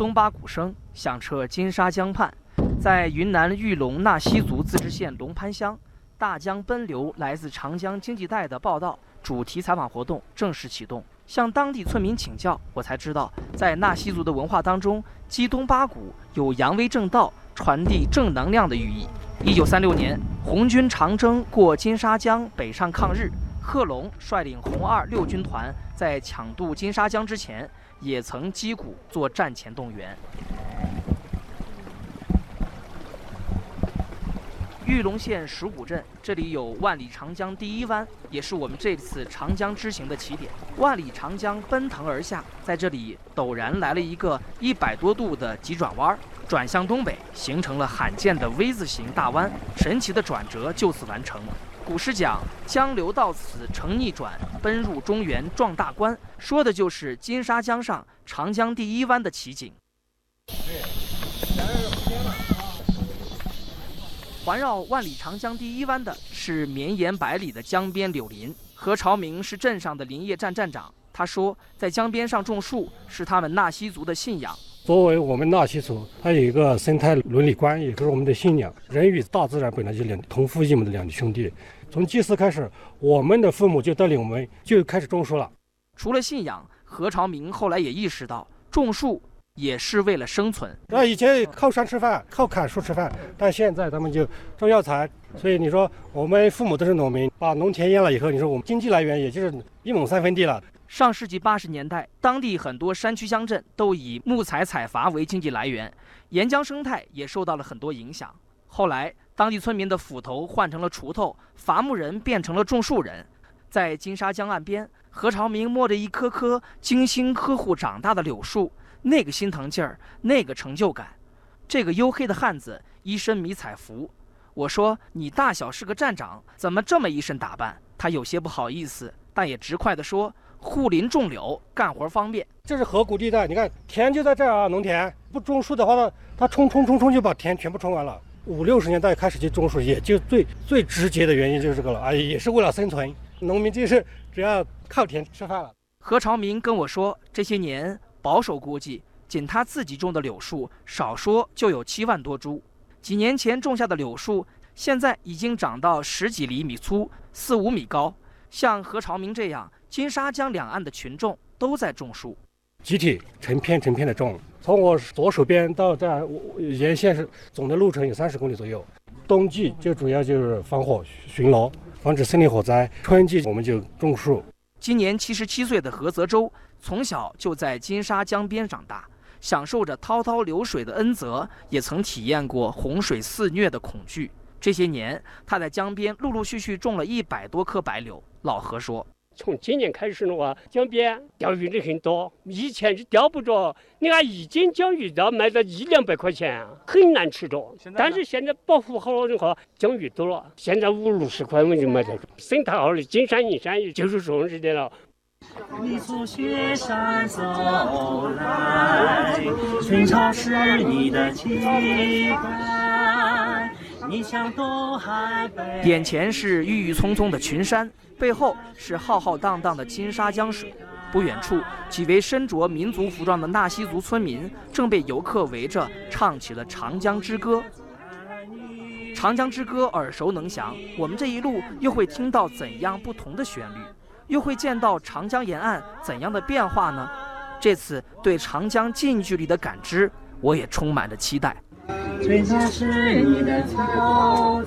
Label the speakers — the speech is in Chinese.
Speaker 1: 东巴鼓声响彻金沙江畔，在云南玉龙纳西族自治县龙潘乡，大江奔流来自长江经济带的报道主题采访活动正式启动。向当地村民请教，我才知道，在纳西族的文化当中，击东巴鼓有扬威正道、传递正能量的寓意。一九三六年，红军长征过金沙江北上抗日，贺龙率领红二六军团在抢渡金沙江之前，也曾击鼓做战前动员。玉龙县石鼓镇，这里有万里长江第一湾，也是我们这次长江之行的起点。万里长江奔腾而下，在这里陡然来了一个一百多度的急转弯，转向东北，形成了罕见的 V 字形大弯，神奇的转折就此完成。古诗讲“江流到此成逆转，奔入中原撞大关”，说的就是金沙江上长江第一湾的奇景。环绕万里长江第一湾的是绵延百里的江边柳林。何朝明是镇上的林业站站长，他说，在江边上种树是他们纳西族的信仰。
Speaker 2: 作为我们纳西族，它有一个生态伦理观，也就是我们的信仰。人与大自然本来就两同父异母的两兄弟。从祭祀开始，我们的父母就带领我们就开始种树了。
Speaker 1: 除了信仰，何长明后来也意识到种树。也是为了生存。
Speaker 2: 那以前靠山吃饭，靠砍树吃饭，但现在他们就种药材。所以你说我们父母都是农民，把农田淹了以后，你说我们经济来源也就是一亩三分地了。
Speaker 1: 上世纪八十年代，当地很多山区乡镇都以木材采伐为经济来源，沿江生态也受到了很多影响。后来，当地村民的斧头换成了锄头，伐木人变成了种树人。在金沙江岸边，何朝明摸着一棵棵精心呵护长大的柳树。那个心疼劲儿，那个成就感，这个黝黑的汉子一身迷彩服。我说你大小是个站长，怎么这么一身打扮？他有些不好意思，但也直快地说：护林种柳，干活方便。
Speaker 2: 这是河谷地带，你看田就在这儿啊。农田不种树的话，他他冲冲冲冲就把田全部冲完了。五六十年代开始就种树，也就最最直接的原因就是这个了。哎，也是为了生存，农民就是只要靠田吃饭了。
Speaker 1: 何朝明跟我说，这些年。保守估计，仅他自己种的柳树，少说就有七万多株。几年前种下的柳树，现在已经长到十几厘米粗、四五米高。像何朝明这样，金沙江两岸的群众都在种树，
Speaker 2: 集体成片成片的种。从我左手边到这儿，沿线是总的路程有三十公里左右。冬季就主要就是防火巡逻，防止森林火灾；春季我们就种树。
Speaker 1: 今年七十七岁的何泽洲。从小就在金沙江边长大，享受着滔滔流水的恩泽，也曾体验过洪水肆虐的恐惧。这些年，他在江边陆陆续续种了一百多棵白柳。老何说：“
Speaker 3: 从今年开始的话，江边钓鱼的很多，以前是钓不着，你看一斤江鱼都要卖到一两百块钱，很难吃着。但是现在保护好了的话，江鱼多了，现在五六十块我们就买得着。生态好的金山银山就是这种似的了。”你从雪山走
Speaker 1: 来，寻找是你的期待。你向东海。眼前是郁郁葱葱的群山，背后是浩浩荡荡的金沙江水。不远处，几位身着民族服装的纳西族村民正被游客围着唱起了《长江之歌》。《长江之歌》耳熟能详，我们这一路又会听到怎样不同的旋律？又会见到长江沿岸怎样的变化呢？这次对长江近距离的感知，我也充满着期待。最是你的草